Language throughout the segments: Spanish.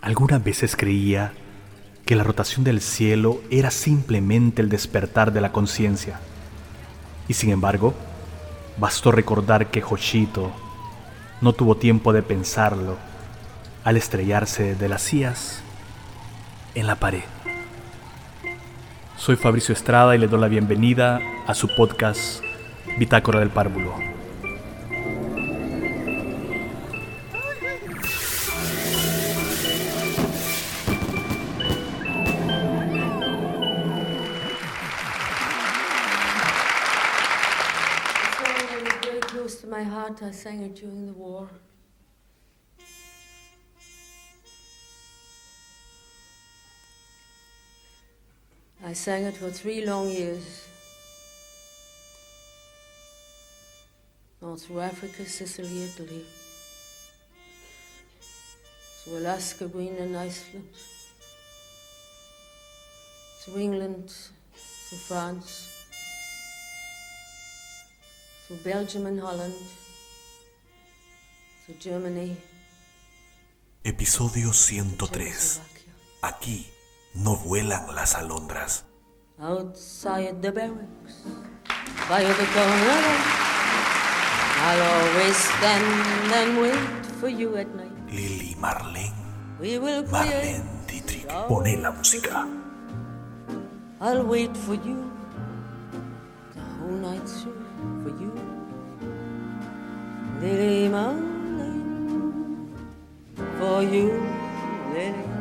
Algunas veces creía que la rotación del cielo era simplemente el despertar de la conciencia. Y sin embargo, bastó recordar que Hoshito no tuvo tiempo de pensarlo al estrellarse de las sillas en la pared. Soy Fabricio Estrada y le doy la bienvenida a su podcast Bitácora del Párvulo. I sang it for three long years. All through Africa, Sicily, Italy. Through Alaska, Greenland, Iceland. Through England, through France. Through Belgium and Holland. Through Germany. Episodio 103. Czechoslovakia. Aquí no vuelan las alondras. Outside the barracks, by the corner, I'll always stand and wait for you at night. Lili Marlene. We will. Marlene Dietrich. Pone la música. I'll wait for you the whole night through for you. Lily Marlene, for you, Lily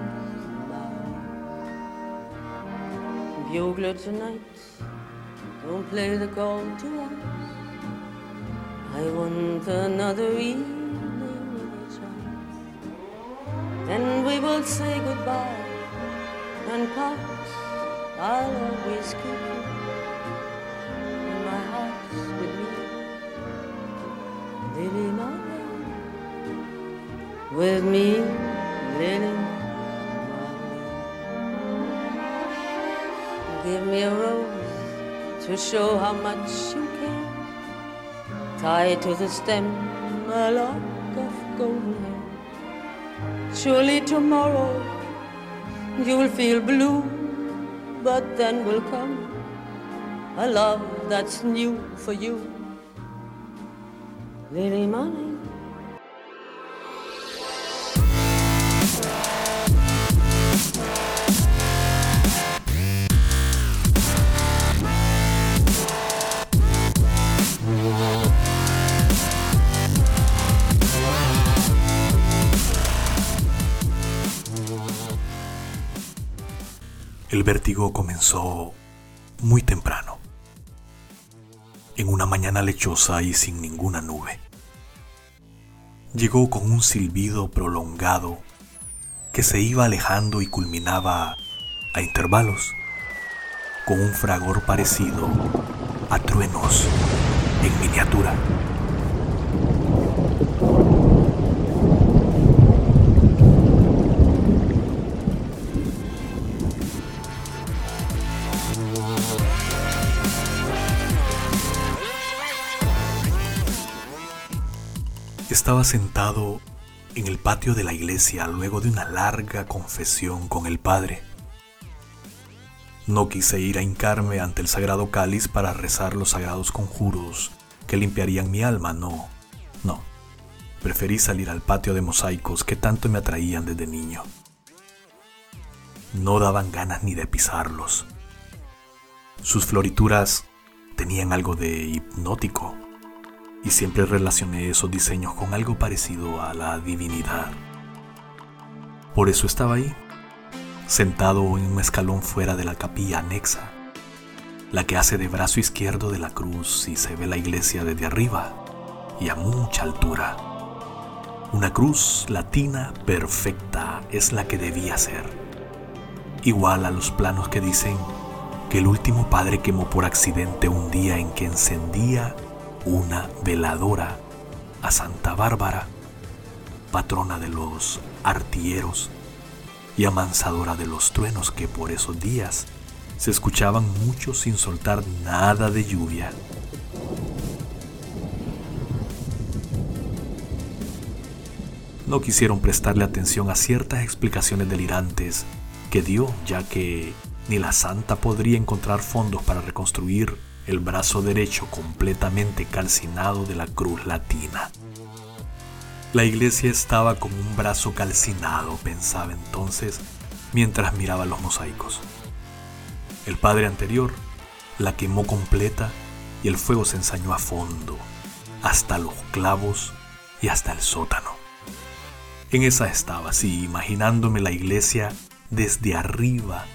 Bugler tonight, don't play the call to us. I want another evening with chance. Then we will say goodbye and part. I'll always keep you in my heart with me, Lily Marlene. With me, to show how much you care. Tie to the stem a lock of golden hair. Surely tomorrow you'll feel blue, but then will come a love that's new for you. Lily Marlene. El vértigo comenzó muy temprano. En una mañana lechosa y sin ninguna nube. Llegó con un silbido prolongado que se iba alejando y culminaba a intervalos con un fragor parecido a truenos en miniatura. Estaba sentado en el patio de la iglesia luego de una larga confesión con el Padre. No quise ir a hincarme ante el sagrado cáliz para rezar los sagrados conjuros que limpiarían mi alma, no, no. Preferí salir al patio de mosaicos que tanto me atraían desde niño. No daban ganas ni de pisarlos. Sus florituras tenían algo de hipnótico y siempre relacioné esos diseños con algo parecido a la divinidad. Por eso estaba ahí, sentado en un escalón fuera de la capilla anexa, la que hace de brazo izquierdo de la cruz y se ve la iglesia desde arriba y a mucha altura. Una cruz latina perfecta es la que debía ser, igual a los planos que dicen que el último padre quemó por accidente un día en que encendía una veladora a Santa Bárbara, patrona de los artilleros y amansadora de los truenos que por esos días se escuchaban muchos sin soltar nada de lluvia. No quisieron prestarle atención a ciertas explicaciones delirantes que dio, ya que ni la santa podría encontrar fondos para reconstruir el brazo derecho completamente calcinado de la cruz latina. La iglesia estaba como un brazo calcinado, pensaba entonces mientras miraba los mosaicos. El padre anterior la quemó completa y el fuego se ensañó a fondo, hasta los clavos y hasta el sótano. En esa estaba, así, imaginándome la iglesia desde arriba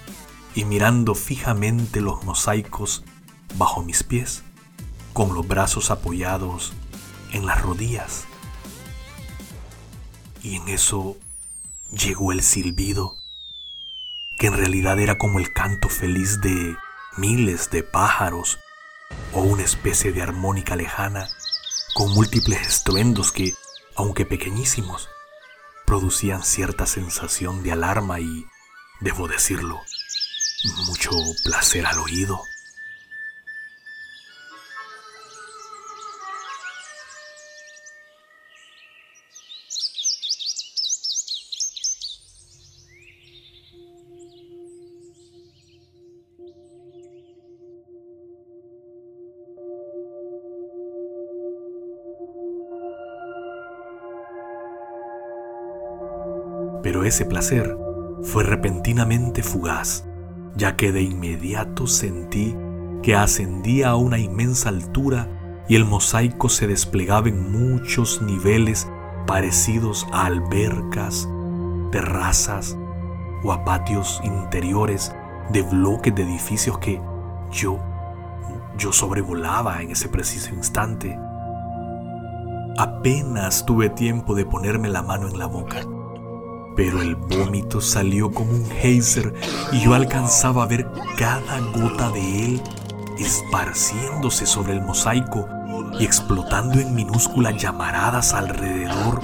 y mirando fijamente los mosaicos bajo mis pies, con los brazos apoyados en las rodillas. Y en eso llegó el silbido que en realidad era como el canto feliz de miles de pájaros o una especie de armónica lejana con múltiples estruendos que, aunque pequeñísimos, producían cierta sensación de alarma y, debo decirlo, mucho placer al oído. Ese placer fue repentinamente fugaz, ya que de inmediato sentí que ascendía a una inmensa altura y el mosaico se desplegaba en muchos niveles parecidos a albercas, terrazas o a patios interiores de bloques de edificios que yo, yo sobrevolaba en ese preciso instante. Apenas tuve tiempo de ponerme la mano en la boca pero el vómito salió como un geyser y yo alcanzaba a ver cada gota de él esparciéndose sobre el mosaico y explotando en minúsculas llamaradas alrededor.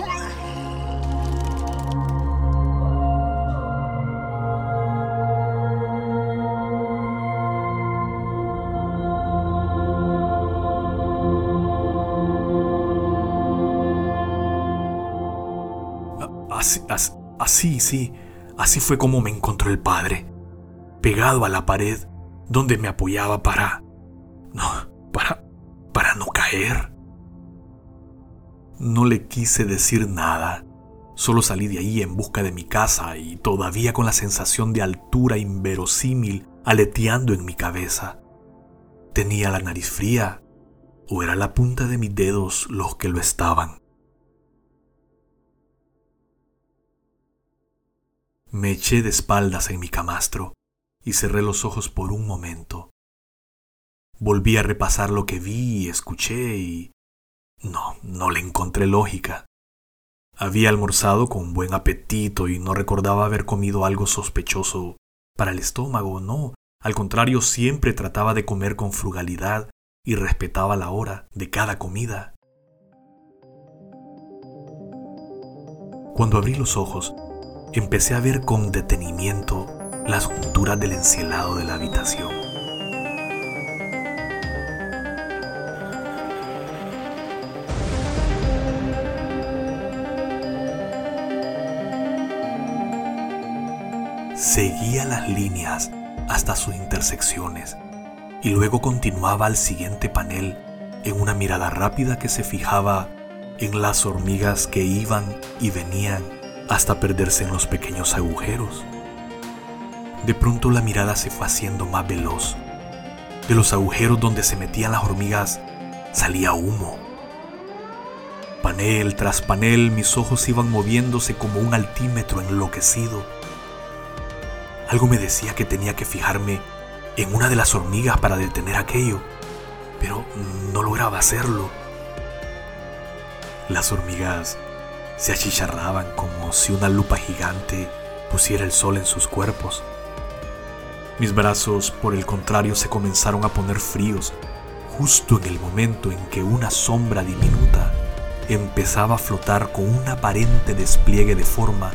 Así, así, Así, sí, así fue como me encontró el padre, pegado a la pared donde me apoyaba para... No, para... para no caer. No le quise decir nada, solo salí de ahí en busca de mi casa y todavía con la sensación de altura inverosímil aleteando en mi cabeza. ¿Tenía la nariz fría o era la punta de mis dedos los que lo estaban? Me eché de espaldas en mi camastro y cerré los ojos por un momento. Volví a repasar lo que vi y escuché y... No, no le encontré lógica. Había almorzado con buen apetito y no recordaba haber comido algo sospechoso para el estómago, no. Al contrario, siempre trataba de comer con frugalidad y respetaba la hora de cada comida. Cuando abrí los ojos, empecé a ver con detenimiento las junturas del encielado de la habitación. Seguía las líneas hasta sus intersecciones y luego continuaba al siguiente panel en una mirada rápida que se fijaba en las hormigas que iban y venían hasta perderse en los pequeños agujeros. De pronto la mirada se fue haciendo más veloz. De los agujeros donde se metían las hormigas salía humo. Panel tras panel mis ojos iban moviéndose como un altímetro enloquecido. Algo me decía que tenía que fijarme en una de las hormigas para detener aquello, pero no lograba hacerlo. Las hormigas se achicharraban como si una lupa gigante pusiera el sol en sus cuerpos. Mis brazos, por el contrario, se comenzaron a poner fríos justo en el momento en que una sombra diminuta empezaba a flotar con un aparente despliegue de forma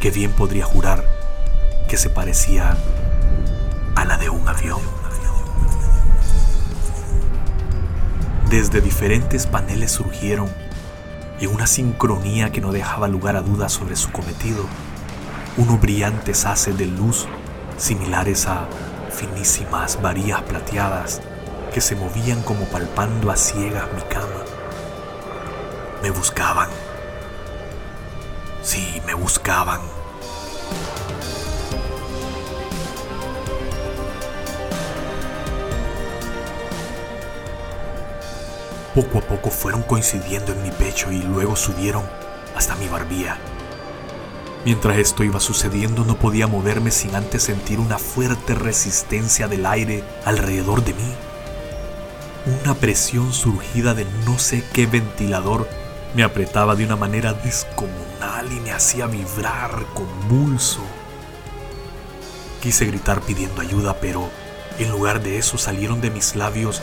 que bien podría jurar que se parecía a la de un avión. Desde diferentes paneles surgieron en una sincronía que no dejaba lugar a dudas sobre su cometido, unos brillantes haces de luz similares a finísimas varillas plateadas que se movían como palpando a ciegas mi cama. Me buscaban. Sí, me buscaban. Poco a poco fueron coincidiendo en mi pecho y luego subieron hasta mi barbilla. Mientras esto iba sucediendo no podía moverme sin antes sentir una fuerte resistencia del aire alrededor de mí. Una presión surgida de no sé qué ventilador me apretaba de una manera descomunal y me hacía vibrar convulso. Quise gritar pidiendo ayuda, pero en lugar de eso salieron de mis labios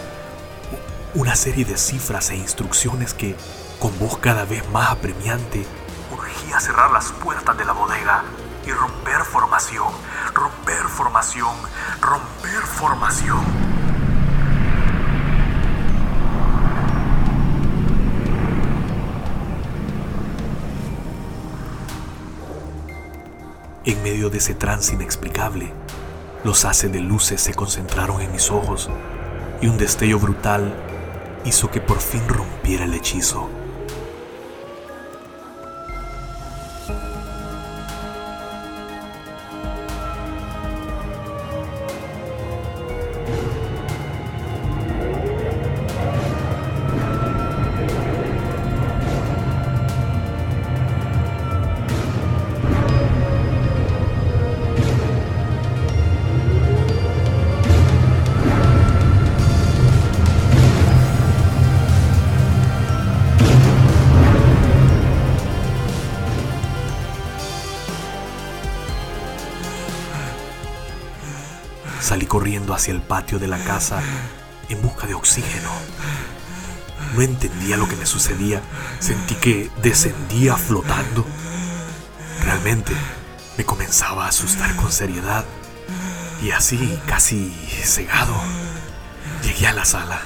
una serie de cifras e instrucciones que, con voz cada vez más apremiante, urgía cerrar las puertas de la bodega y romper formación, romper formación, romper formación. En medio de ese trance inexplicable, los haces de luces se concentraron en mis ojos y un destello brutal hizo que por fin rompiera el hechizo. Hacia el patio de la casa en busca de oxígeno. No entendía lo que me sucedía. Sentí que descendía flotando. Realmente me comenzaba a asustar con seriedad. Y así, casi cegado, llegué a la sala.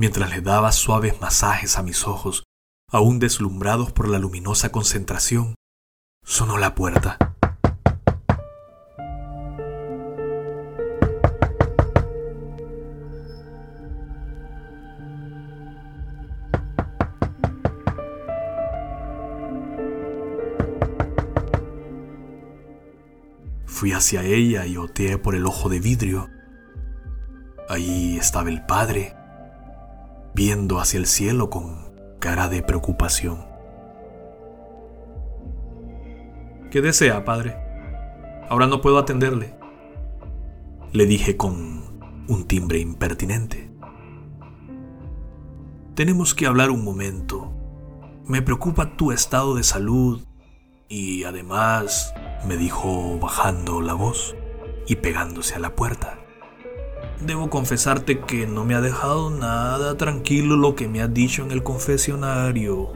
Mientras le daba suaves masajes a mis ojos, aún deslumbrados por la luminosa concentración, sonó la puerta. Fui hacia ella y oteé por el ojo de vidrio. Allí estaba el padre, viendo hacia el cielo con cara de preocupación. ¿Qué desea, padre? Ahora no puedo atenderle. Le dije con un timbre impertinente. Tenemos que hablar un momento. Me preocupa tu estado de salud y además, me dijo bajando la voz y pegándose a la puerta. Debo confesarte que no me ha dejado nada tranquilo lo que me has dicho en el confesionario.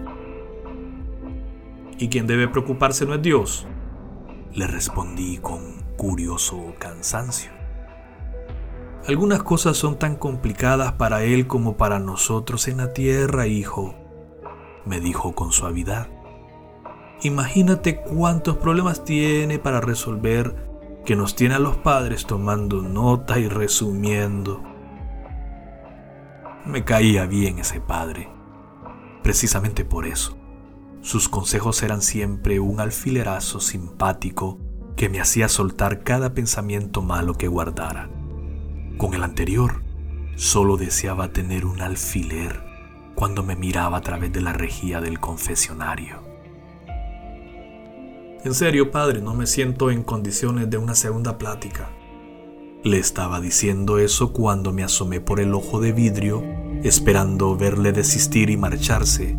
¿Y quien debe preocuparse no es Dios? Le respondí con curioso cansancio. Algunas cosas son tan complicadas para Él como para nosotros en la tierra, hijo, me dijo con suavidad. Imagínate cuántos problemas tiene para resolver que nos tiene a los padres tomando nota y resumiendo. Me caía bien ese padre, precisamente por eso. Sus consejos eran siempre un alfilerazo simpático que me hacía soltar cada pensamiento malo que guardara. Con el anterior, solo deseaba tener un alfiler cuando me miraba a través de la rejilla del confesionario. En serio, padre, no me siento en condiciones de una segunda plática. Le estaba diciendo eso cuando me asomé por el ojo de vidrio, esperando verle desistir y marcharse.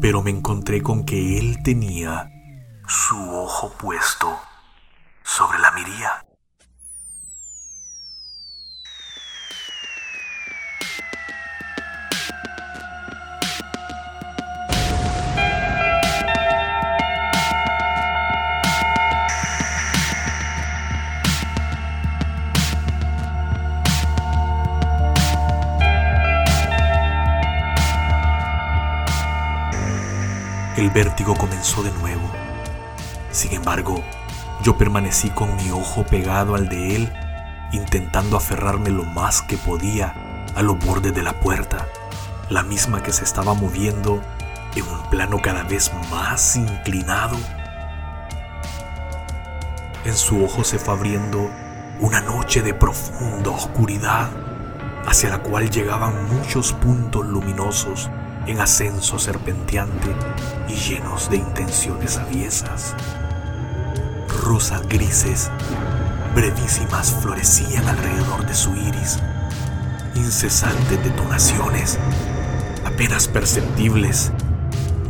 pero me encontré con que él tenía su ojo puesto sobre la miría. El vértigo comenzó de nuevo. Sin embargo, yo permanecí con mi ojo pegado al de él, intentando aferrarme lo más que podía a los bordes de la puerta, la misma que se estaba moviendo en un plano cada vez más inclinado. En su ojo se fue abriendo una noche de profunda oscuridad, hacia la cual llegaban muchos puntos luminosos en ascenso serpenteante y llenos de intenciones aviesas. Rosas grises, brevísimas, florecían alrededor de su iris. Incesantes detonaciones, apenas perceptibles,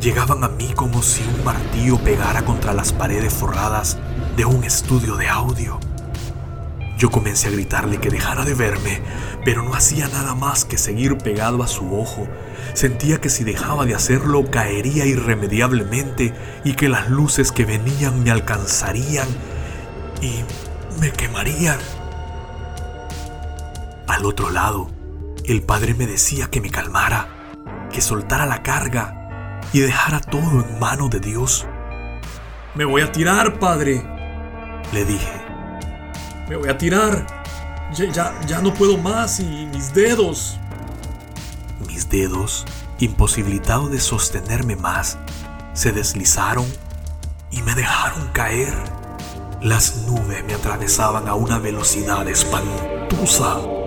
llegaban a mí como si un martillo pegara contra las paredes forradas de un estudio de audio. Yo comencé a gritarle que dejara de verme, pero no hacía nada más que seguir pegado a su ojo. Sentía que si dejaba de hacerlo caería irremediablemente y que las luces que venían me alcanzarían y me quemarían. Al otro lado, el padre me decía que me calmara, que soltara la carga y dejara todo en mano de Dios. Me voy a tirar, padre, le dije. Me voy a tirar. Ya, ya, no puedo más y mis dedos. Mis dedos, imposibilitados de sostenerme más, se deslizaron y me dejaron caer. Las nubes me atravesaban a una velocidad espantosa.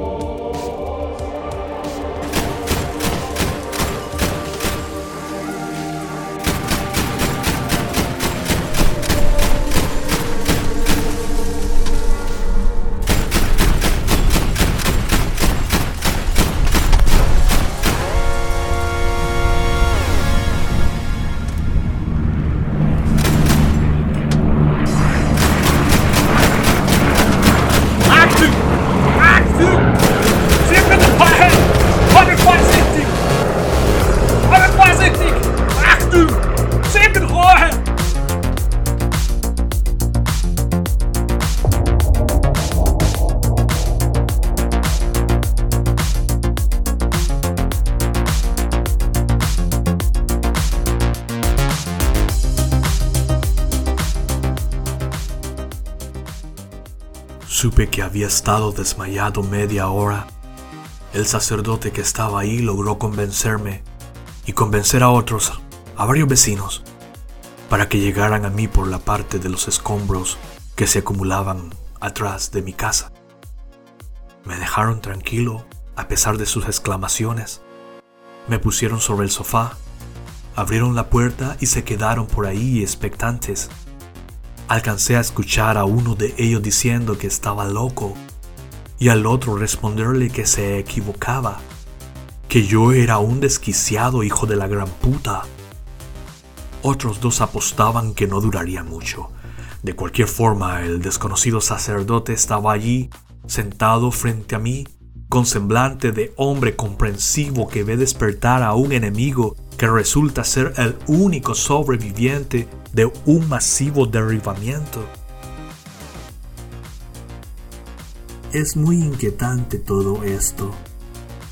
Que había estado desmayado media hora. El sacerdote que estaba ahí logró convencerme y convencer a otros, a varios vecinos, para que llegaran a mí por la parte de los escombros que se acumulaban atrás de mi casa. Me dejaron tranquilo a pesar de sus exclamaciones. Me pusieron sobre el sofá, abrieron la puerta y se quedaron por ahí expectantes Alcancé a escuchar a uno de ellos diciendo que estaba loco y al otro responderle que se equivocaba, que yo era un desquiciado hijo de la gran puta. Otros dos apostaban que no duraría mucho. De cualquier forma, el desconocido sacerdote estaba allí, sentado frente a mí, con semblante de hombre comprensivo que ve despertar a un enemigo que resulta ser el único sobreviviente de un masivo derribamiento. Es muy inquietante todo esto,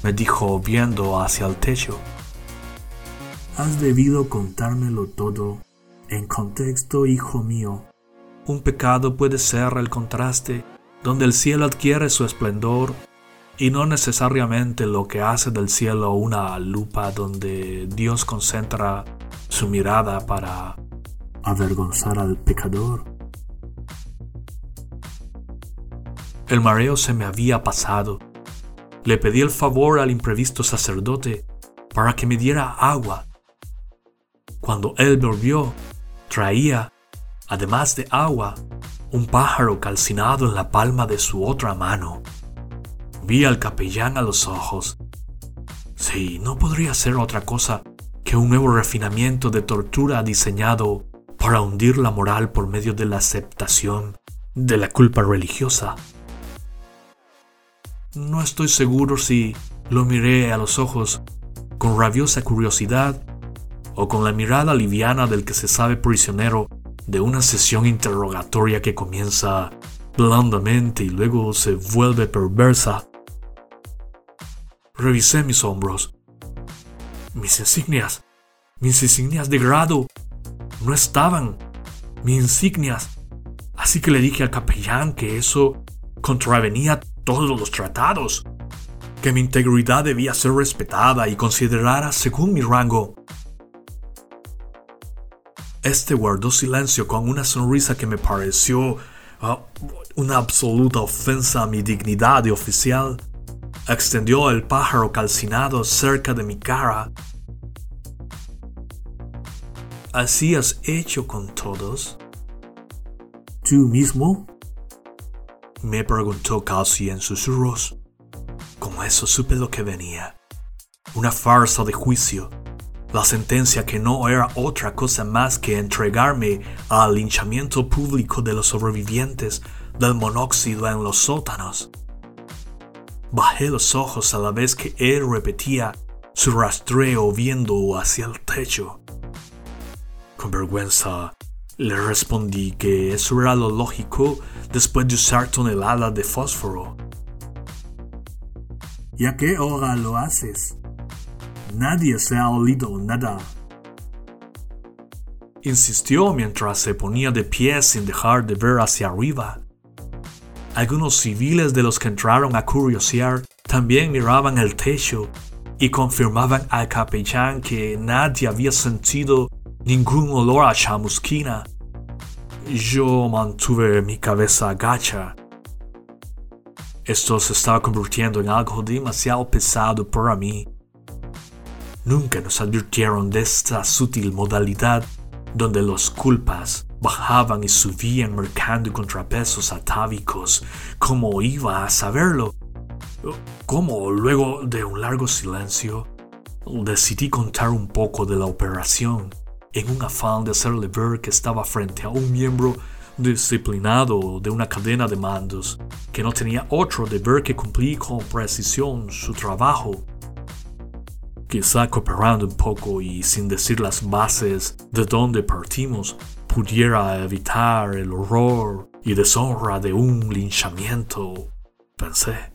me dijo viendo hacia el techo. Has debido contármelo todo en contexto, hijo mío. Un pecado puede ser el contraste donde el cielo adquiere su esplendor y no necesariamente lo que hace del cielo una lupa donde Dios concentra su mirada para avergonzar al pecador. El mareo se me había pasado. Le pedí el favor al imprevisto sacerdote para que me diera agua. Cuando él volvió, traía, además de agua, un pájaro calcinado en la palma de su otra mano. Vi al capellán a los ojos. Sí, no podría ser otra cosa que un nuevo refinamiento de tortura diseñado para hundir la moral por medio de la aceptación de la culpa religiosa. No estoy seguro si lo miré a los ojos con rabiosa curiosidad o con la mirada liviana del que se sabe prisionero de una sesión interrogatoria que comienza blandamente y luego se vuelve perversa. Revisé mis hombros. Mis insignias, mis insignias de grado, no estaban. Mis insignias. Así que le dije al capellán que eso contravenía todos los tratados, que mi integridad debía ser respetada y considerada según mi rango. Este guardó silencio con una sonrisa que me pareció ah, una absoluta ofensa a mi dignidad de oficial. Extendió el pájaro calcinado cerca de mi cara. ¿Así has hecho con todos? ¿Tú mismo? Me preguntó casi en susurros. Con eso supe lo que venía. Una farsa de juicio la sentencia que no era otra cosa más que entregarme al linchamiento público de los sobrevivientes del monóxido en los sótanos. Bajé los ojos a la vez que él repetía su rastreo viendo hacia el techo. Con vergüenza le respondí que eso era lo lógico después de usar toneladas de fósforo. ¿Y a qué hora lo haces? Nadie se ha olido nada. Insistió mientras se ponía de pie sin dejar de ver hacia arriba. Algunos civiles de los que entraron a curiosear también miraban el techo y confirmaban al capellán que nadie había sentido ningún olor a chamusquina. Yo mantuve mi cabeza agacha. Esto se estaba convirtiendo en algo demasiado pesado para mí. Nunca nos advirtieron de esta sutil modalidad donde los culpas bajaban y subían marcando contrapesos atávicos. ¿Cómo iba a saberlo? ¿Cómo, luego de un largo silencio, decidí contar un poco de la operación en un afán de hacerle ver que estaba frente a un miembro disciplinado de una cadena de mandos, que no tenía otro deber que cumplir con precisión su trabajo Quizá cooperando un poco y sin decir las bases de donde partimos, pudiera evitar el horror y deshonra de un linchamiento, pensé.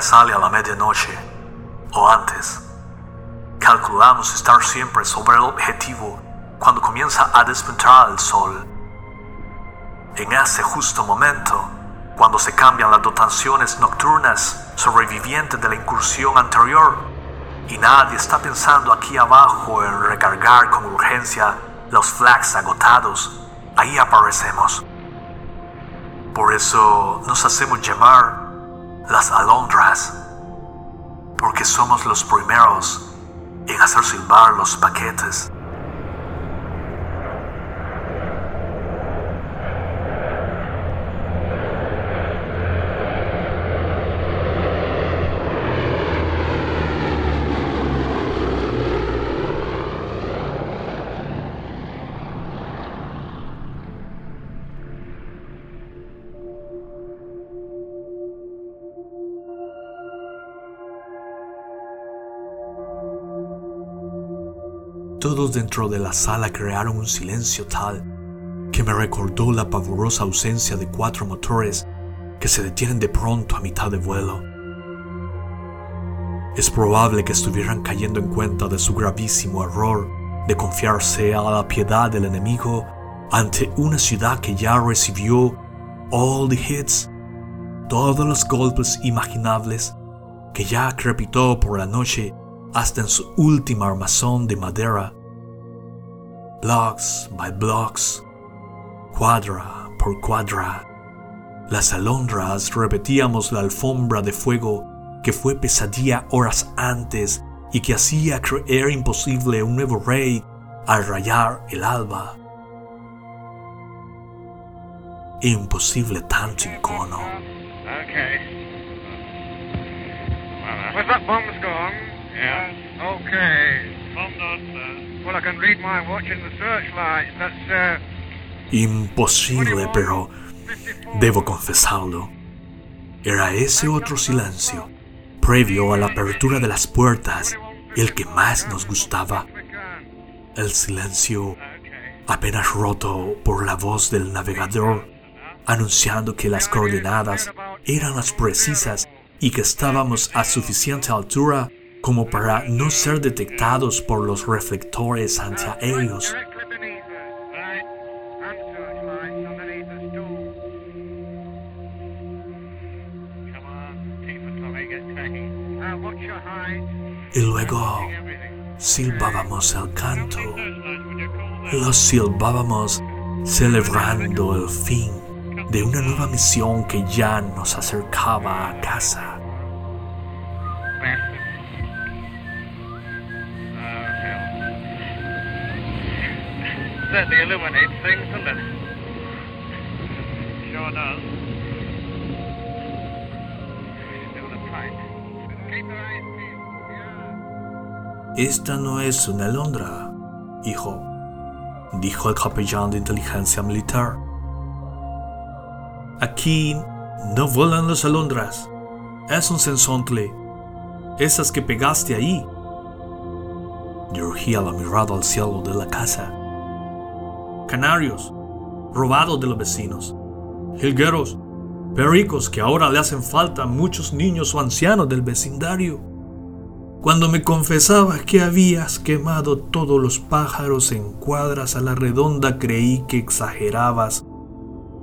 Sale a la medianoche o antes. Calculamos estar siempre sobre el objetivo cuando comienza a despertar el sol. En ese justo momento, cuando se cambian las dotaciones nocturnas sobrevivientes de la incursión anterior, y nadie está pensando aquí abajo en recargar con urgencia los flags agotados, ahí aparecemos. Por eso nos hacemos llamar las alondras, porque somos los primeros en hacer silbar los paquetes. Todos dentro de la sala crearon un silencio tal que me recordó la pavorosa ausencia de cuatro motores que se detienen de pronto a mitad de vuelo. Es probable que estuvieran cayendo en cuenta de su gravísimo error de confiarse a la piedad del enemigo ante una ciudad que ya recibió all the hits todos los golpes imaginables, que ya crepitó por la noche hasta en su última armazón de madera. Blocks by blocks, cuadra por cuadra, las alondras repetíamos la alfombra de fuego que fue pesadilla horas antes y que hacía creer imposible un nuevo rey al rayar el alba. Imposible tanto icono. Okay. Was that bomb's gone? Yeah. Okay. Bomb not, sir. Well, I can read my watch in the searchlight. That's, uh... Imposible, pero debo confesarlo. Era ese otro silencio, previo a la apertura de las puertas, el que más nos gustaba. El silencio apenas roto por la voz del navegador, anunciando que las coordenadas eran las precisas y que estábamos a suficiente altura como para no ser detectados por los reflectores antiaéreos. Y luego silbábamos el canto. Lo silbábamos celebrando el fin de una nueva misión que ya nos acercaba a casa. Certainly illuminates things, doesn't it? Sure does. Esta no es una alondra, hijo, dijo el capellán de inteligencia militar. Aquí no vuelan las alondras. Es un sensontle. Esas que pegaste ahí. Dirigía la mirada al cielo de la casa. Canarios, robados de los vecinos. Jilgueros, pericos que ahora le hacen falta a muchos niños o ancianos del vecindario. Cuando me confesabas que habías quemado todos los pájaros en cuadras a la redonda, creí que exagerabas,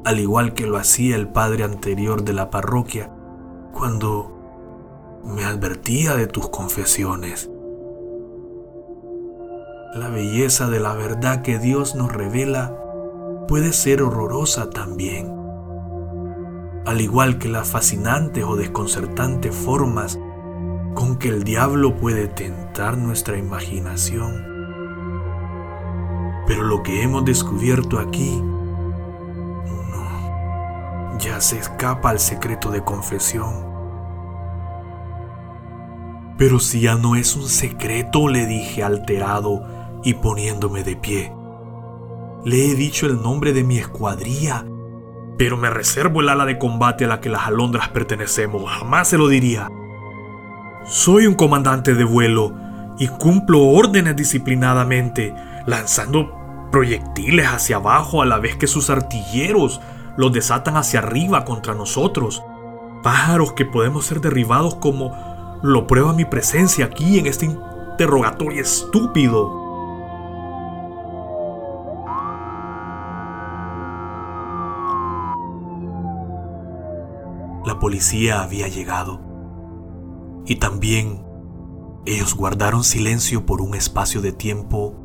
al igual que lo hacía el padre anterior de la parroquia, cuando me advertía de tus confesiones. La belleza de la verdad que Dios nos revela puede ser horrorosa también, al igual que las fascinantes o desconcertantes formas con que el diablo puede tentar nuestra imaginación. Pero lo que hemos descubierto aquí, no, ya se escapa al secreto de confesión. Pero si ya no es un secreto, le dije alterado y poniéndome de pie. Le he dicho el nombre de mi escuadría, pero me reservo el ala de combate a la que las alondras pertenecemos. Jamás se lo diría. Soy un comandante de vuelo y cumplo órdenes disciplinadamente, lanzando proyectiles hacia abajo a la vez que sus artilleros los desatan hacia arriba contra nosotros. Pájaros que podemos ser derribados como lo prueba mi presencia aquí en este interrogatorio estúpido. Policía había llegado. Y también ellos guardaron silencio por un espacio de tiempo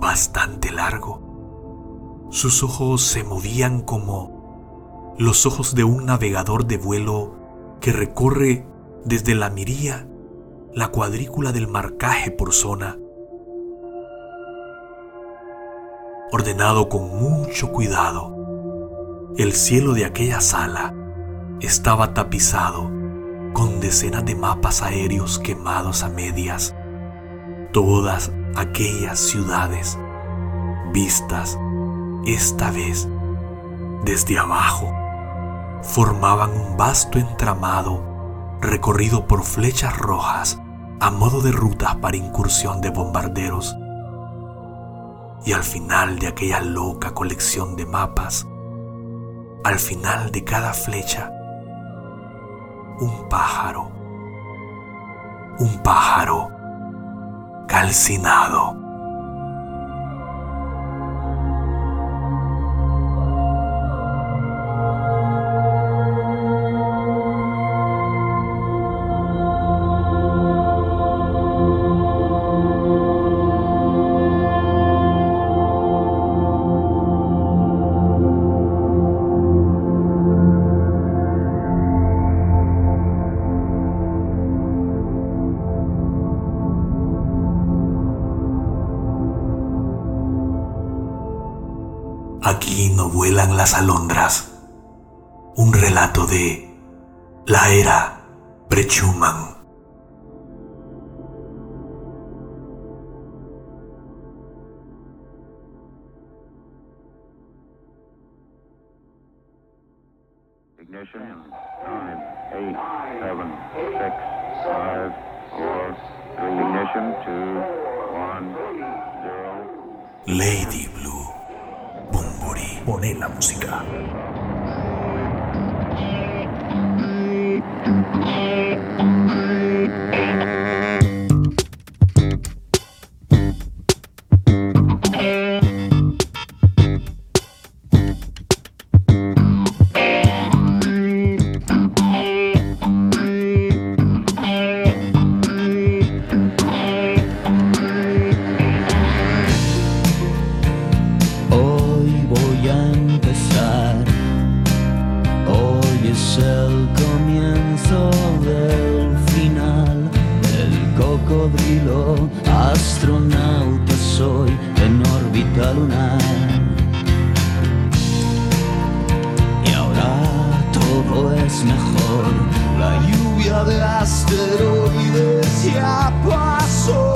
bastante largo. Sus ojos se movían como los ojos de un navegador de vuelo que recorre desde la miría la cuadrícula del marcaje por zona. Ordenado con mucho cuidado, el cielo de aquella sala estaba tapizado con decenas de mapas aéreos quemados a medias. Todas aquellas ciudades vistas esta vez desde abajo formaban un vasto entramado recorrido por flechas rojas a modo de rutas para incursión de bombarderos. Y al final de aquella loca colección de mapas, al final de cada flecha, un pájaro, un pájaro calcinado. Aquí no vuelan las alondras. Un relato de la era Prechuman. Y ahora todo es mejor, la lluvia de asteroides ya pasó.